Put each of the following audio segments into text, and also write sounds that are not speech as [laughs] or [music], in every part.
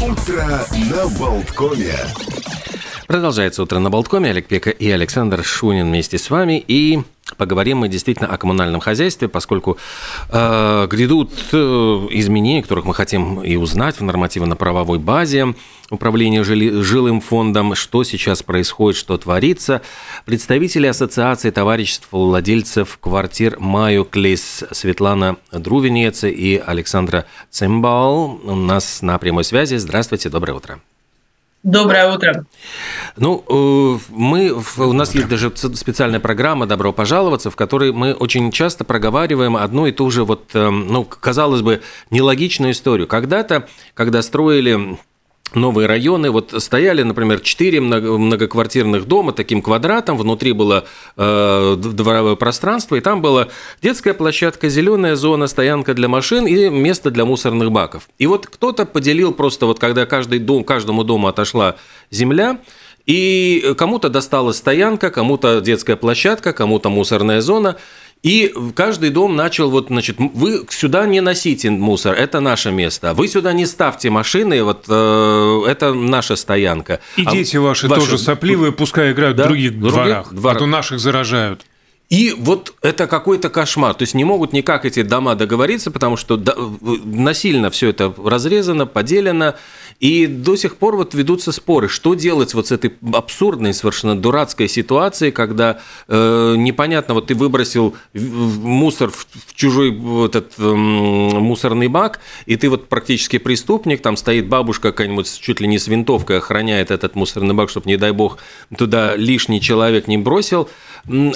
Утро на Балткоме. Продолжается утро на Балткоме. Олег Пека и Александр Шунин вместе с вами. И поговорим мы действительно о коммунальном хозяйстве, поскольку э, грядут э, изменения, которых мы хотим и узнать в нормативно-правовой базе управления жили, жилым фондом, что сейчас происходит, что творится. Представители Ассоциации товариществ владельцев квартир Майоклис Светлана Друвенец и Александра Цимбал у нас на прямой связи. Здравствуйте, доброе утро. Доброе утро. Ну, э, мы, у нас есть даже специальная программа «Добро пожаловаться», в которой мы очень часто проговариваем одну и ту же, вот, э, ну, казалось бы, нелогичную историю. Когда-то, когда строили новые районы. Вот стояли, например, четыре многоквартирных дома таким квадратом, внутри было э, дворовое пространство, и там была детская площадка, зеленая зона, стоянка для машин и место для мусорных баков. И вот кто-то поделил просто, вот когда каждый дом, каждому дому отошла земля, и кому-то досталась стоянка, кому-то детская площадка, кому-то мусорная зона. И каждый дом начал вот, значит, вы сюда не носите мусор, это наше место. Вы сюда не ставьте машины, вот э, это наша стоянка. И а дети ваши, ваши тоже сопливые, пускай играют да, в других, других дворах, дворах, а то наших заражают. И вот это какой-то кошмар. То есть не могут никак эти дома договориться, потому что насильно все это разрезано, поделено. И до сих пор вот ведутся споры, что делать вот с этой абсурдной, совершенно дурацкой ситуацией, когда э, непонятно, вот ты выбросил мусор в, в чужой вот этот э, мусорный бак, и ты вот практически преступник, там стоит бабушка какая-нибудь чуть ли не с винтовкой охраняет этот мусорный бак, чтобы, не дай бог, туда лишний человек не бросил,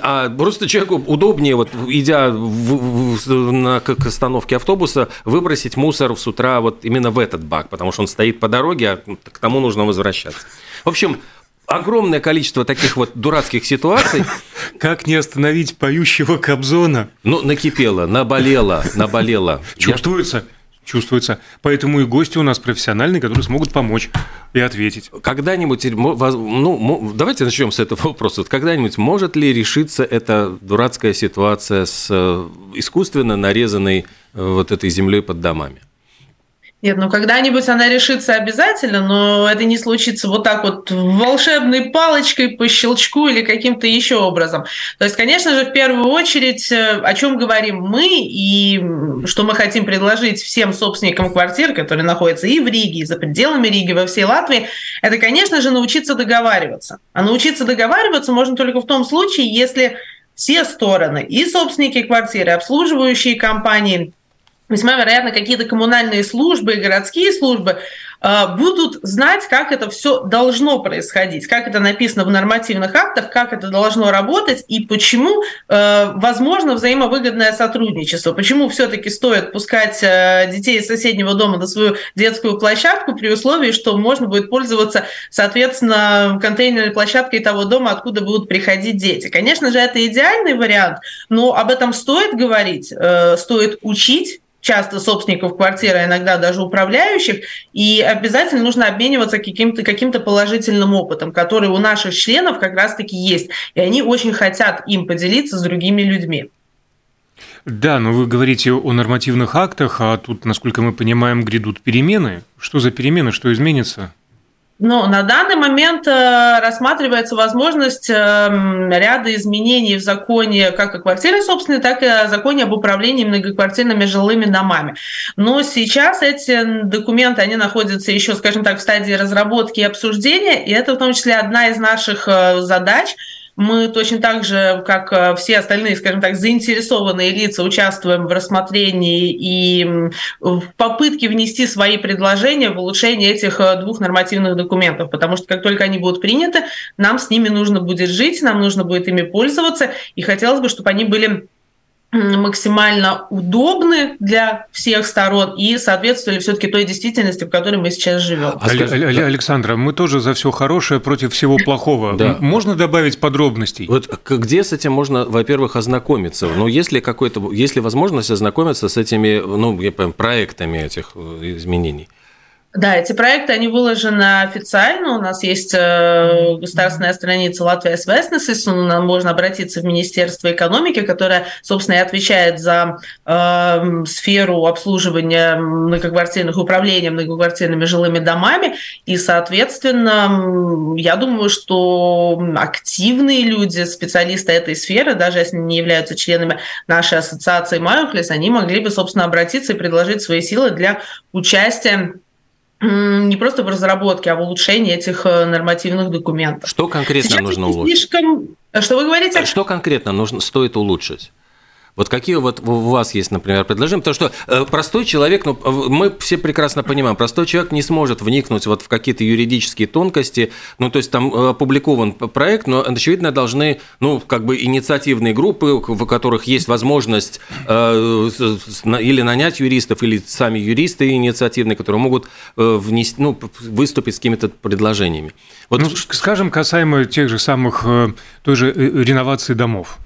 а просто человеку удобнее, вот идя в, в, на, к остановке автобуса, выбросить мусор с утра вот именно в этот бак, потому что он стоит под дороге, а к тому нужно возвращаться. В общем, огромное количество таких вот дурацких ситуаций. [laughs] Как не остановить поющего Кобзона? Ну, накипело, наболело, наболело. Чувствуется? Чувствуется. Поэтому и гости у нас профессиональные, которые смогут помочь и ответить. Когда-нибудь, ну, давайте начнем с этого [laughs] вопроса. Когда-нибудь может ли решиться эта дурацкая ситуация с э, искусственно нарезанной э, вот этой землей под домами? Нет, ну когда-нибудь она решится обязательно, но это не случится вот так вот волшебной палочкой по щелчку или каким-то еще образом. То есть, конечно же, в первую очередь, э, о чем говорим мы и что мы хотим предложить всем собственникам квартир, которые находятся и в Риге, и за пределами Риги, во всей Латвии, это, конечно же, научиться договариваться. А научиться договариваться можно только в том случае, если все стороны, и собственники квартиры, обслуживающие компании, весьма вероятно, какие-то коммунальные службы, городские службы э, будут знать, как это все должно происходить, как это написано в нормативных актах, как это должно работать и почему э, возможно взаимовыгодное сотрудничество, почему все-таки стоит пускать э, детей из соседнего дома на свою детскую площадку при условии, что можно будет пользоваться, соответственно, контейнерной площадкой того дома, откуда будут приходить дети. Конечно же, это идеальный вариант, но об этом стоит говорить, стоит учить часто собственников квартиры, а иногда даже управляющих, и обязательно нужно обмениваться каким-то каким положительным опытом, который у наших членов как раз-таки есть, и они очень хотят им поделиться с другими людьми. Да, но вы говорите о нормативных актах, а тут, насколько мы понимаем, грядут перемены. Что за перемены, что изменится? Ну, на данный момент э, рассматривается возможность э, ряда изменений в законе как о квартире собственной, так и о законе об управлении многоквартирными жилыми домами. Но сейчас эти документы, они находятся еще, скажем так, в стадии разработки и обсуждения, и это в том числе одна из наших э, задач – мы точно так же, как э, все остальные, скажем так, заинтересованные лица, участвуем в рассмотрении и в попытке внести свои предложения в улучшение этих э, двух нормативных документов, потому что как только они будут приняты, нам с ними нужно будет жить, нам нужно будет ими пользоваться, и хотелось бы, чтобы они были максимально удобны для всех сторон и соответствовали все-таки той действительности, в которой мы сейчас живем. А Александра, мы тоже за все хорошее против всего плохого. Да. Можно добавить подробностей? Вот где с этим можно, во-первых, ознакомиться? Ну, если какой-то, если возможность ознакомиться с этими, ну, я понимаю, проектами этих э, изменений. Да, эти проекты, они выложены официально. У нас есть э, государственная страница Латвия СВС, можно обратиться в Министерство экономики, которое, собственно, и отвечает за э, сферу обслуживания многоквартирных управления многоквартирными жилыми домами. И, соответственно, я думаю, что активные люди, специалисты этой сферы, даже если не являются членами нашей ассоциации Майохлес, они могли бы, собственно, обратиться и предложить свои силы для участия не просто в разработке, а в улучшении этих э, нормативных документов. Что конкретно Сейчас нужно улучшить? Слишком... Что вы говорите? Что конкретно нужно, стоит улучшить? Вот какие вот у вас есть, например, предложения? Потому что э, простой человек, ну, мы все прекрасно понимаем, простой человек не сможет вникнуть вот в какие-то юридические тонкости. Ну, то есть там э, опубликован проект, но, очевидно, должны, ну, как бы инициативные группы, в которых есть возможность э, или нанять юристов, или сами юристы инициативные, которые могут внести, ну, выступить с какими-то предложениями. Вот, ну, скажем, касаемо тех же самых, той же реновации домов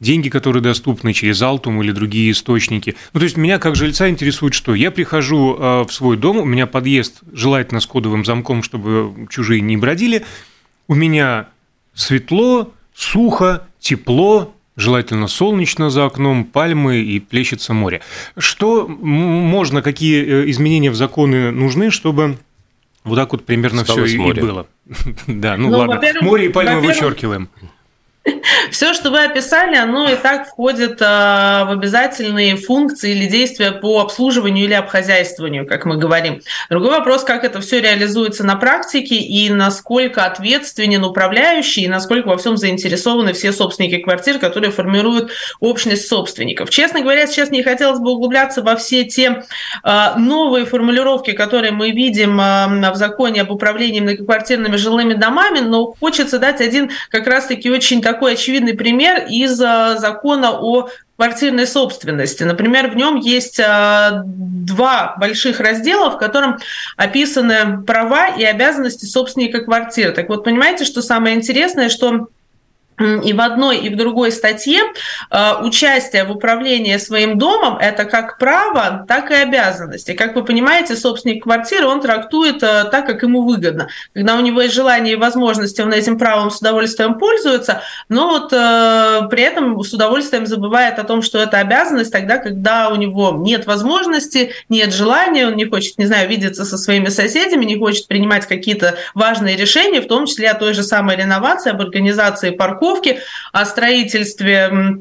деньги, которые доступны через Алтум или другие источники. Ну, то есть меня как жильца интересует что? Я прихожу а, в свой дом, у меня подъезд желательно с кодовым замком, чтобы чужие не бродили. У меня светло, сухо, тепло, желательно солнечно за окном, пальмы и плещется море. Что можно, какие э, изменения в законы нужны, чтобы вот так вот примерно все и было? [laughs] Да, ну, ну ладно, море и пальмы вычеркиваем. [laughs] Все, что вы описали, оно и так входит а, в обязательные функции или действия по обслуживанию или обхозяйствованию, как мы говорим. Другой вопрос, как это все реализуется на практике и насколько ответственен управляющий, и насколько во всем заинтересованы все собственники квартир, которые формируют общность собственников. Честно говоря, сейчас не хотелось бы углубляться во все те а, новые формулировки, которые мы видим а, в законе об управлении многоквартирными жилыми домами, но хочется дать один как раз-таки очень такой очевидный пример из э, закона о квартирной собственности. Например, в нем есть э, два больших раздела, в котором описаны права и обязанности собственника квартиры. Так вот, понимаете, что самое интересное, что и в одной, и в другой статье э, участие в управлении своим домом – это как право, так и обязанности. Как вы понимаете, собственник квартиры, он трактует э, так, как ему выгодно. Когда у него есть желание и возможности, он этим правом с удовольствием пользуется, но вот э, при этом с удовольствием забывает о том, что это обязанность тогда, когда у него нет возможности, нет желания, он не хочет, не знаю, видеться со своими соседями, не хочет принимать какие-то важные решения, в том числе о той же самой реновации, об организации парков, парковки, о строительстве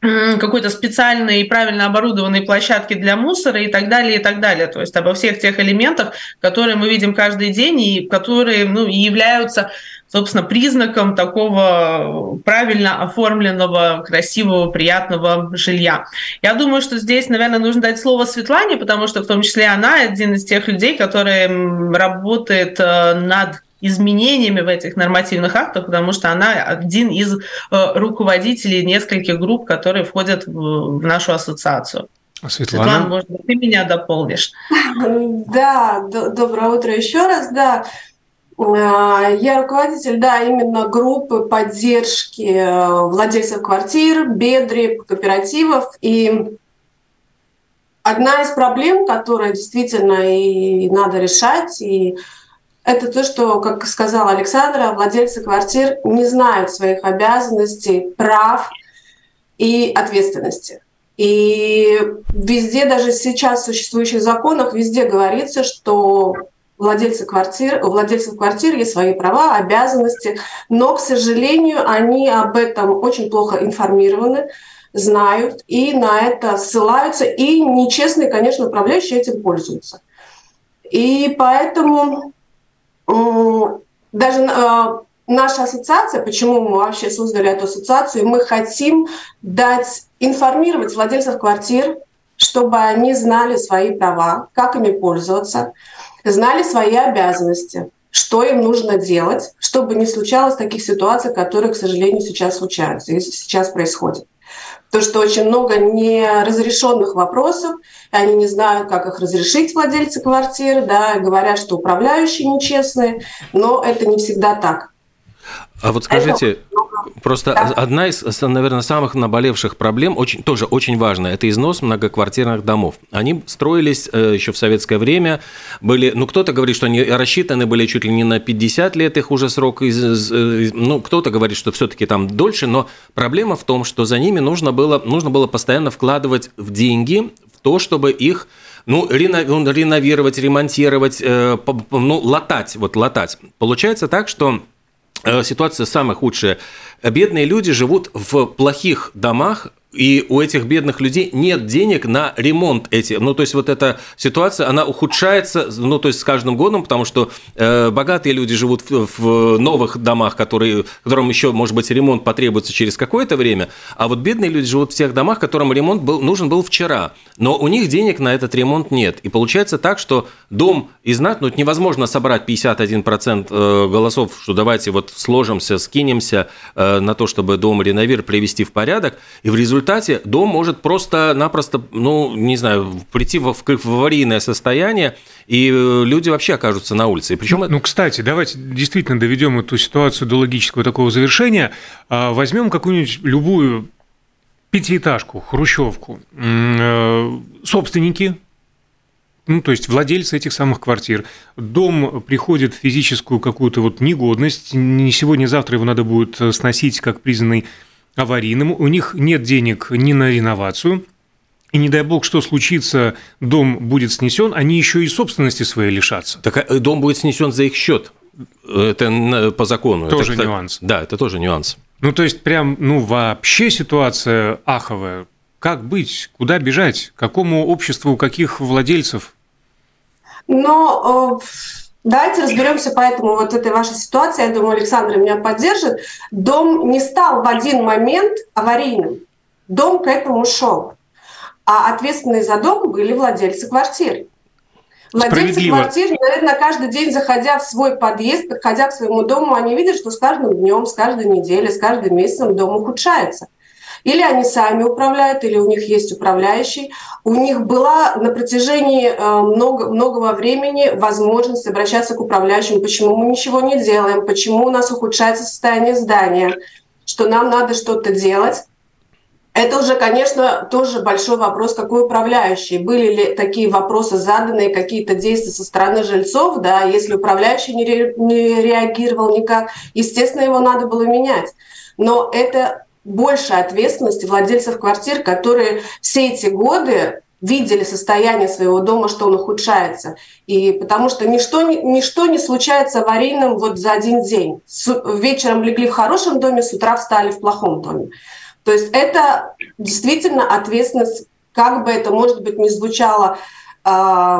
какой-то специальной и правильно оборудованной площадки для мусора и так далее, и так далее. То есть обо всех тех элементах, которые мы видим каждый день и которые ну, являются, собственно, признаком такого правильно оформленного, красивого, приятного жилья. Я думаю, что здесь, наверное, нужно дать слово Светлане, потому что в том числе она один из тех людей, который работает э, над изменениями в этих нормативных актах, потому что она один из э, руководителей нескольких групп, которые входят в нашу ассоциацию. Светлана, Светлана может быть, ты меня дополнишь? [laughs] Да, доброе утро еще раз, да. Э, я руководитель, да, именно группы поддержки э, владельцев квартир, бедри, кооперативов. И одна из проблем, которая действительно и надо решать, и это то, что, как сказала Александра, владельцы квартир не знают своих обязанностей, прав и ответственности. И везде, даже сейчас в существующих законах, везде говорится, что владельцы квартир, у владельцев квартир есть свои права, обязанности, но, к сожалению, они об этом очень плохо информированы, знают и на это ссылаются, и нечестные, конечно, управляющие этим пользуются. И поэтому даже э, наша ассоциация, почему мы вообще создали эту ассоциацию, мы хотим дать, информировать владельцев квартир, чтобы они знали свои права, как ими пользоваться, знали свои обязанности, что им нужно делать, чтобы не случалось таких ситуаций, которые, к сожалению, сейчас случаются и сейчас происходят. То, что очень много неразрешенных вопросов, и они не знают, как их разрешить владельцы квартиры, да, говорят, что управляющие нечестные, но это не всегда так. А вот скажите, просто да. одна из, наверное, самых наболевших проблем, очень, тоже очень важная, это износ многоквартирных домов. Они строились э, еще в советское время, были, ну, кто-то говорит, что они рассчитаны были чуть ли не на 50 лет, их уже срок, из, э, ну, кто-то говорит, что все-таки там дольше, но проблема в том, что за ними нужно было, нужно было постоянно вкладывать в деньги, в то, чтобы их ну, ну, реновировать, ремонтировать, э, ну, латать, вот латать. Получается так, что ситуация самая худшая. Бедные люди живут в плохих домах, и у этих бедных людей нет денег на ремонт эти. Ну, то есть вот эта ситуация, она ухудшается, ну, то есть с каждым годом, потому что э, богатые люди живут в, в новых домах, которые, которым еще, может быть, ремонт потребуется через какое-то время, а вот бедные люди живут в тех домах, которым ремонт был, нужен был вчера, но у них денег на этот ремонт нет. И получается так, что дом из ну, невозможно собрать 51% э, голосов, что давайте вот сложимся, скинемся э, на то, чтобы дом реновировать, привести в порядок, и в результате результате дом может просто-напросто, ну, не знаю, прийти в, в аварийное состояние, и э, люди вообще окажутся на улице. причем... ну, ну, кстати, давайте действительно доведем эту ситуацию до логического такого завершения. А, возьмем какую-нибудь любую пятиэтажку, хрущевку. Э, собственники, ну, то есть владельцы этих самых квартир. Дом приходит в физическую какую-то вот негодность, не сегодня, завтра его надо будет сносить как признанный аварийным, у них нет денег ни на реновацию, и не дай бог, что случится, дом будет снесен, они еще и собственности своей лишатся. Так а, дом будет снесен за их счет. Это по закону. Тоже это, нюанс. Да, это тоже нюанс. Ну, то есть, прям, ну, вообще ситуация аховая. Как быть? Куда бежать? Какому обществу, каких владельцев? Ну, э, Давайте разберемся поэтому вот этой вашей ситуации. Я думаю, Александр меня поддержит. Дом не стал в один момент аварийным. Дом к этому шел. А ответственные за дом были владельцы квартир. Владельцы квартир, наверное, каждый день, заходя в свой подъезд, подходя к своему дому, они видят, что с каждым днем, с каждой неделей, с каждым месяцем дом ухудшается. Или они сами управляют, или у них есть управляющий. У них была на протяжении э, много, многого времени возможность обращаться к управляющему, почему мы ничего не делаем, почему у нас ухудшается состояние здания, что нам надо что-то делать. Это уже, конечно, тоже большой вопрос, какой управляющий. Были ли такие вопросы заданы, какие-то действия со стороны жильцов, да, если управляющий не, ре, не реагировал никак, естественно, его надо было менять. Но это больше ответственности владельцев квартир, которые все эти годы видели состояние своего дома, что он ухудшается. И потому что ничто, ничто не случается аварийным вот за один день. С, вечером легли в хорошем доме, с утра встали в плохом доме. То есть это действительно ответственность, как бы это, может быть, не звучало э,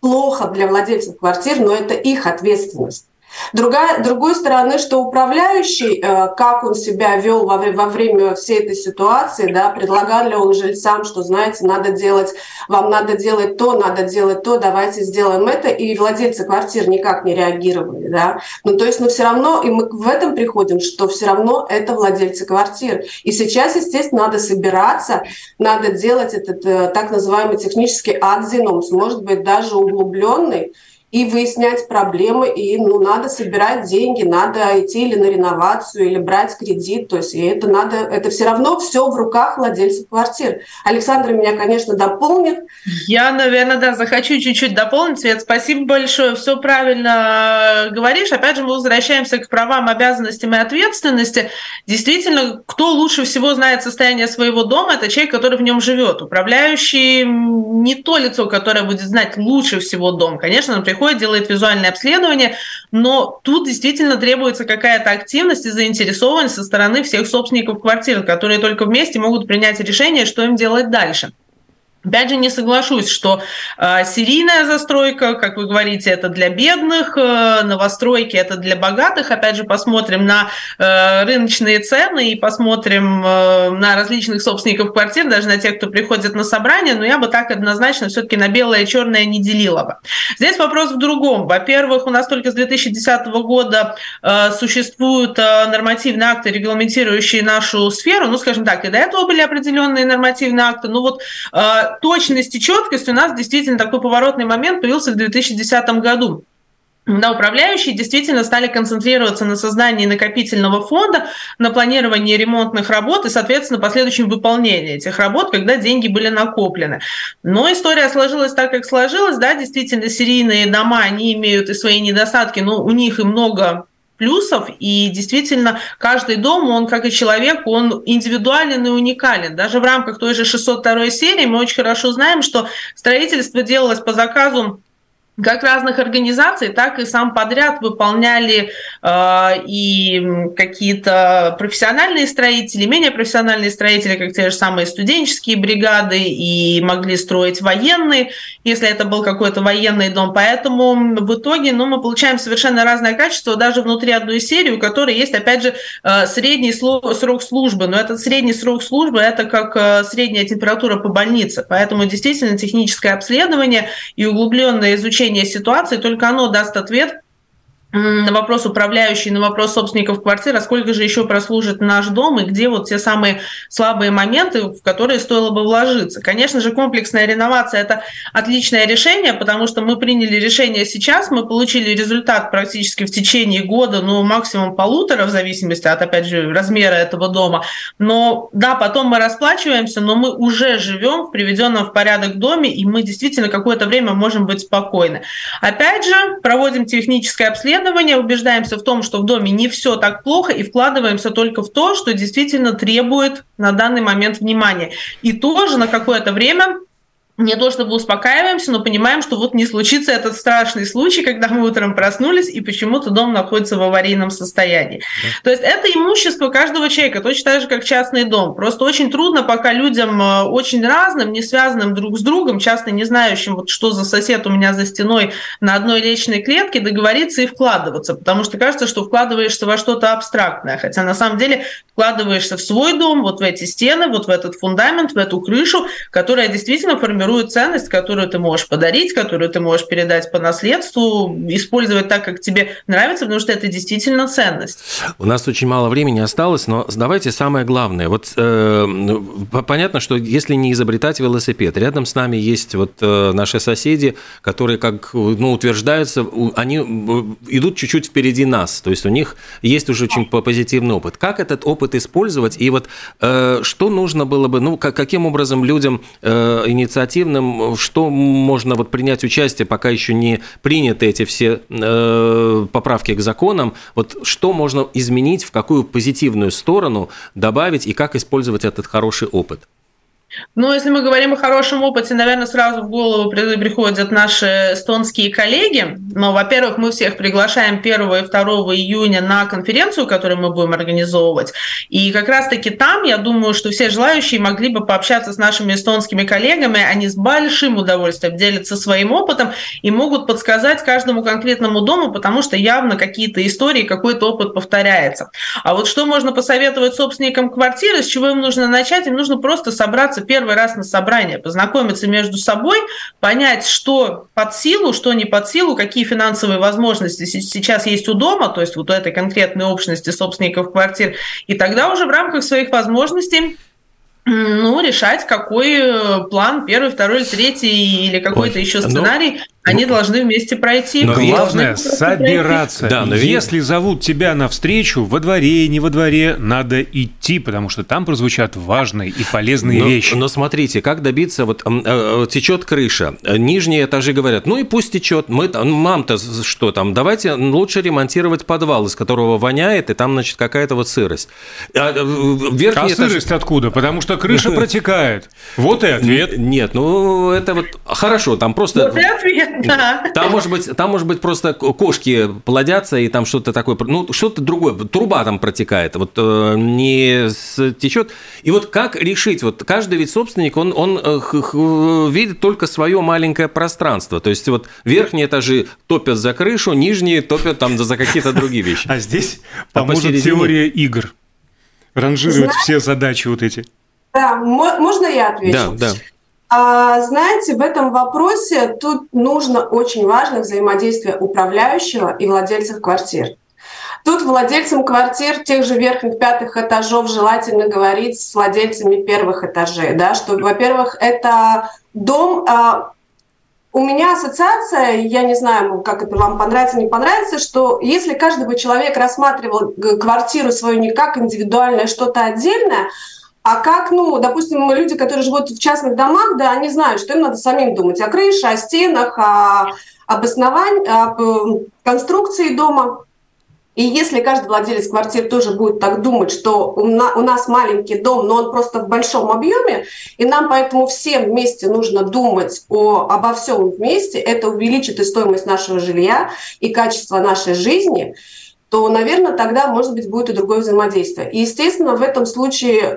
плохо для владельцев квартир, но это их ответственность. Другая, другой стороны, что управляющий, э, как он себя вел во, во время всей этой ситуации, да, предлагал ли он жильцам, что, знаете, надо делать, вам надо делать то, надо делать то, давайте сделаем это, и владельцы квартир никак не реагировали, да. Ну, то есть, но все равно, и мы в этом приходим, что все равно это владельцы квартир. И сейчас, естественно, надо собираться, надо делать этот э, так называемый технический адзинумс, может быть, даже углубленный, и выяснять проблемы, и ну, надо собирать деньги, надо идти или на реновацию, или брать кредит, то есть и это надо, это все равно все в руках владельцев квартир. Александр меня, конечно, дополнит. Я, наверное, да, захочу чуть-чуть дополнить, Свет, спасибо большое, все правильно э, говоришь. Опять же, мы возвращаемся к правам, обязанностям и ответственности. Действительно, кто лучше всего знает состояние своего дома, это человек, который в нем живет. Управляющий не то лицо, которое будет знать лучше всего дом. Конечно, он приходит, делает визуальное обследование, но тут действительно требуется какая-то активность и заинтересованность со стороны всех собственников квартир, которые только вместе могут принять решение, что им делать дальше. Опять же, не соглашусь, что э, серийная застройка, как вы говорите, это для бедных, э, новостройки это для богатых. Опять же, посмотрим на э, рыночные цены и посмотрим э, на различных собственников квартир, даже на тех, кто приходит на собрание. Но я бы так однозначно все-таки на белое и черное не делила бы. Здесь вопрос в другом. Во-первых, у нас только с 2010 года э, существуют э, нормативные акты, регламентирующие нашу сферу. Ну, скажем так, и до этого были определенные нормативные акты. Ну вот э, точность и четкость у нас действительно такой поворотный момент появился в 2010 году на управляющие действительно стали концентрироваться на создании накопительного фонда, на планировании ремонтных работ и, соответственно, последующем выполнении этих работ, когда деньги были накоплены. Но история сложилась так, как сложилась. Да, действительно, серийные дома, они имеют и свои недостатки, но у них и много плюсов, и действительно каждый дом, он как и человек, он индивидуален и уникален. Даже в рамках той же 602 серии мы очень хорошо знаем, что строительство делалось по заказу как разных организаций, так и сам подряд выполняли э, и какие-то профессиональные строители, менее профессиональные строители, как те же самые студенческие бригады, и могли строить военные, если это был какой-то военный дом. Поэтому в итоге ну, мы получаем совершенно разное качество даже внутри одной серии, у которой есть, опять же, э, средний срок службы. Но этот средний срок службы – это как э, средняя температура по больнице. Поэтому действительно техническое обследование и углубленное изучение изучение ситуации, только оно даст ответ на вопрос управляющий, на вопрос собственников квартир, а сколько же еще прослужит наш дом и где вот те самые слабые моменты, в которые стоило бы вложиться. Конечно же, комплексная реновация – это отличное решение, потому что мы приняли решение сейчас, мы получили результат практически в течение года, ну, максимум полутора, в зависимости от, опять же, размера этого дома. Но да, потом мы расплачиваемся, но мы уже живем в приведенном в порядок доме, и мы действительно какое-то время можем быть спокойны. Опять же, проводим техническое обследование, исследования, убеждаемся в том, что в доме не все так плохо, и вкладываемся только в то, что действительно требует на данный момент внимания. И тоже на какое-то время не то чтобы успокаиваемся, но понимаем, что вот не случится этот страшный случай, когда мы утром проснулись, и почему-то дом находится в аварийном состоянии. Да. То есть это имущество каждого человека, точно так же, как частный дом. Просто очень трудно пока людям э, очень разным, не связанным друг с другом, часто не знающим, вот что за сосед у меня за стеной на одной личной клетке, договориться и вкладываться, потому что кажется, что вкладываешься во что-то абстрактное, хотя на самом деле вкладываешься в свой дом, вот в эти стены, вот в этот фундамент, в эту крышу, которая действительно формирует формирует ценность, которую ты можешь подарить, которую ты можешь передать по наследству, использовать так, как тебе нравится, потому что это действительно ценность. У нас очень мало времени осталось, но давайте самое главное. Вот э, понятно, что если не изобретать велосипед, рядом с нами есть вот э, наши соседи, которые, как ну, утверждаются, они э, идут чуть-чуть впереди нас, то есть у них есть уже очень позитивный опыт. Как этот опыт использовать и вот э, что нужно было бы, ну, как, каким образом людям э, инициатив активным, что можно вот принять участие, пока еще не приняты эти все э, поправки к законам, вот что можно изменить, в какую позитивную сторону добавить и как использовать этот хороший опыт? Ну, если мы говорим о хорошем опыте, наверное, сразу в голову приходят наши эстонские коллеги. Но, во-первых, мы всех приглашаем 1 и 2 июня на конференцию, которую мы будем организовывать. И как раз-таки там, я думаю, что все желающие могли бы пообщаться с нашими эстонскими коллегами. Они с большим удовольствием делятся своим опытом и могут подсказать каждому конкретному дому, потому что явно какие-то истории, какой-то опыт повторяется. А вот что можно посоветовать собственникам квартиры, с чего им нужно начать? Им нужно просто собраться собраться первый раз на собрание, познакомиться между собой, понять, что под силу, что не под силу, какие финансовые возможности сейчас есть у дома, то есть вот у этой конкретной общности собственников квартир, и тогда уже в рамках своих возможностей ну, решать, какой э, план, первый, второй, третий или какой-то Ой, еще ну, сценарий ну, они должны вместе пройти. Но главное собираться. Да, но Если зовут тебя на встречу во дворе, не во дворе, надо идти, потому что там прозвучат важные и полезные но, вещи. Но смотрите, как добиться, вот э, течет крыша, нижние этажи говорят, ну и пусть течет, мы мам-то что там, давайте лучше ремонтировать подвал, из которого воняет, и там, значит, какая-то вот сырость. А, верхний а этаж... сырость откуда? Потому что крыша [laughs] протекает. Вот и ответ. Нет, ну это вот хорошо, там просто... Вот и ответ. Там может быть, там может быть просто кошки плодятся и там что-то такое, ну что-то другое, труба там протекает, вот э, не течет. И вот как решить, вот каждый ведь собственник, он он э, видит только свое маленькое пространство, то есть вот верхние этажи топят за крышу, нижние топят там за какие-то другие вещи. А здесь а поможет теория игр, ранжирует все задачи вот эти. Да, можно я отвечу? Да, да. А, знаете, в этом вопросе тут нужно очень важно взаимодействие управляющего и владельцев квартир. Тут владельцам квартир тех же верхних пятых этажов желательно говорить с владельцами первых этажей, да, что, во-первых, это дом, а, у меня ассоциация, я не знаю, как это вам понравится, не понравится, что если каждый бы человек рассматривал квартиру свою не как индивидуальное что-то отдельное, а как, ну, допустим, люди, которые живут в частных домах, да, они знают, что им надо самим думать о крыше, о стенах, о, об основании, об э, конструкции дома. И если каждый владелец квартиры тоже будет так думать, что у нас маленький дом, но он просто в большом объеме, и нам поэтому всем вместе нужно думать о, обо всем вместе, это увеличит и стоимость нашего жилья, и качество нашей жизни – то, наверное, тогда, может быть, будет и другое взаимодействие. И, естественно, в этом случае э,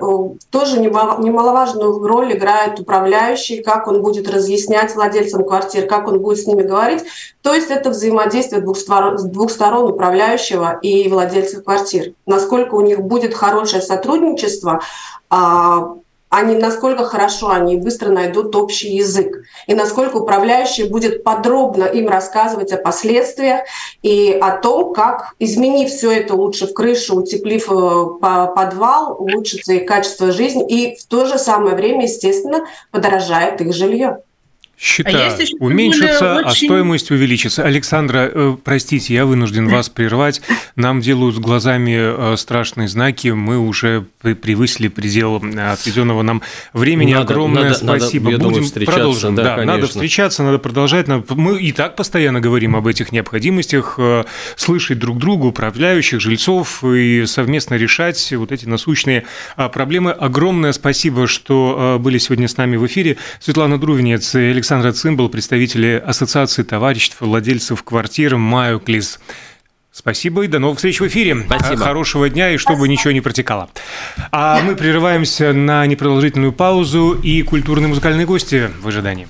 тоже немаловажную роль играет управляющий, как он будет разъяснять владельцам квартир, как он будет с ними говорить. То есть это взаимодействие двух сторон, двух сторон управляющего и владельцев квартир. Насколько у них будет хорошее сотрудничество, а, они насколько хорошо они быстро найдут общий язык, и насколько управляющий будет подробно им рассказывать о последствиях и о том, как, изменив все это лучше в крышу, утеплив э, подвал, улучшится их качество жизни, и в то же самое время, естественно, подорожает их жилье. Счета а уменьшатся, очень... а стоимость увеличится. Александра, э, простите, я вынужден [laughs] вас прервать. Нам делают глазами э, страшные знаки. Мы уже превысили предел э, отведенного нам времени. Надо, Огромное надо, спасибо. Надо, Будем думаю, продолжим. Да, да надо встречаться, надо продолжать. Мы и так постоянно говорим об этих необходимостях, слышать друг друга, управляющих, жильцов и совместно решать вот эти насущные проблемы. Огромное спасибо, что были сегодня с нами в эфире. Светлана Друвинец, Александр Александра Цимбал, представители Ассоциации товариществ владельцев квартир «Маюклис». Спасибо и до новых встреч в эфире. Спасибо. Хорошего дня и чтобы ничего не протекало. А мы прерываемся на непродолжительную паузу и культурные музыкальные гости в ожидании.